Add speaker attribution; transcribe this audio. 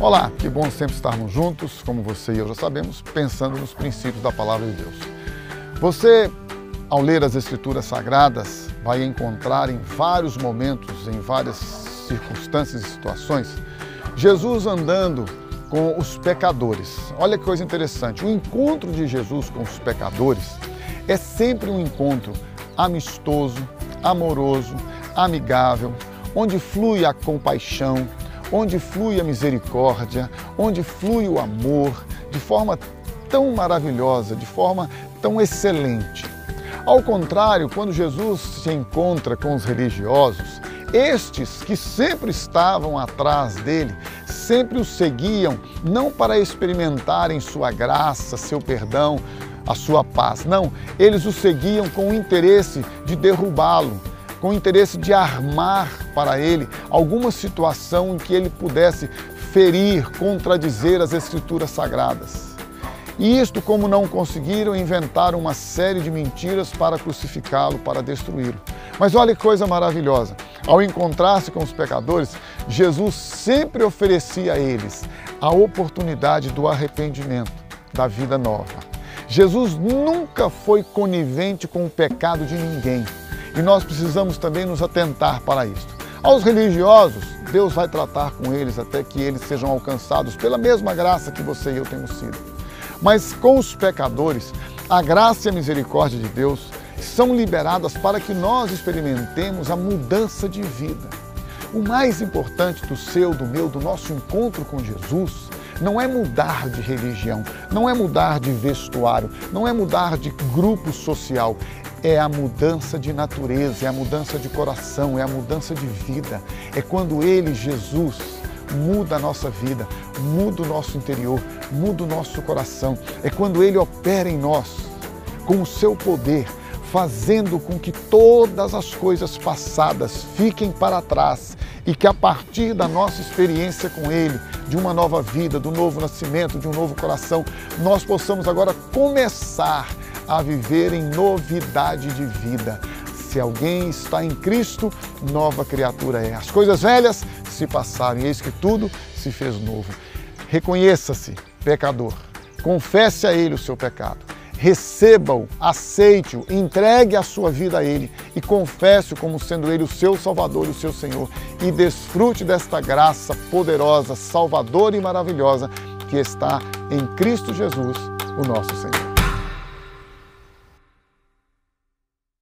Speaker 1: Olá, que bom sempre estarmos juntos, como você e eu já sabemos, pensando nos princípios da palavra de Deus. Você, ao ler as Escrituras Sagradas, vai encontrar em vários momentos, em várias circunstâncias e situações, Jesus andando com os pecadores. Olha que coisa interessante, o encontro de Jesus com os pecadores é sempre um encontro amistoso, amoroso, amigável, onde flui a compaixão, onde flui a misericórdia, onde flui o amor, de forma tão maravilhosa, de forma tão excelente. Ao contrário, quando Jesus se encontra com os religiosos, estes que sempre estavam atrás dele, sempre o seguiam, não para experimentarem sua graça, seu perdão, a sua paz. Não, eles o seguiam com o interesse de derrubá-lo, com o interesse de armar para ele alguma situação em que ele pudesse ferir, contradizer as escrituras sagradas. E isto, como não conseguiram, inventaram uma série de mentiras para crucificá-lo, para destruí-lo. Mas olha que coisa maravilhosa. Ao encontrar-se com os pecadores, Jesus sempre oferecia a eles a oportunidade do arrependimento, da vida nova. Jesus nunca foi conivente com o pecado de ninguém e nós precisamos também nos atentar para isso. Aos religiosos, Deus vai tratar com eles até que eles sejam alcançados pela mesma graça que você e eu temos sido. Mas com os pecadores, a graça e a misericórdia de Deus são liberadas para que nós experimentemos a mudança de vida. O mais importante do seu, do meu, do nosso encontro com Jesus não é mudar de religião, não é mudar de vestuário, não é mudar de grupo social, é a mudança de natureza, é a mudança de coração, é a mudança de vida. É quando Ele, Jesus, muda a nossa vida, muda o nosso interior, muda o nosso coração. É quando Ele opera em nós com o seu poder, fazendo com que todas as coisas passadas fiquem para trás e que a partir da nossa experiência com Ele, de uma nova vida, do novo nascimento, de um novo coração, nós possamos agora começar a viver em novidade de vida. Se alguém está em Cristo, nova criatura é. As coisas velhas se passaram e eis que tudo se fez novo. Reconheça-se pecador, confesse a Ele o seu pecado receba-o, aceite-o, entregue a sua vida a Ele e confesse-o como sendo Ele o seu Salvador e o seu Senhor e desfrute desta graça poderosa, salvadora e maravilhosa que está em Cristo Jesus, o nosso Senhor.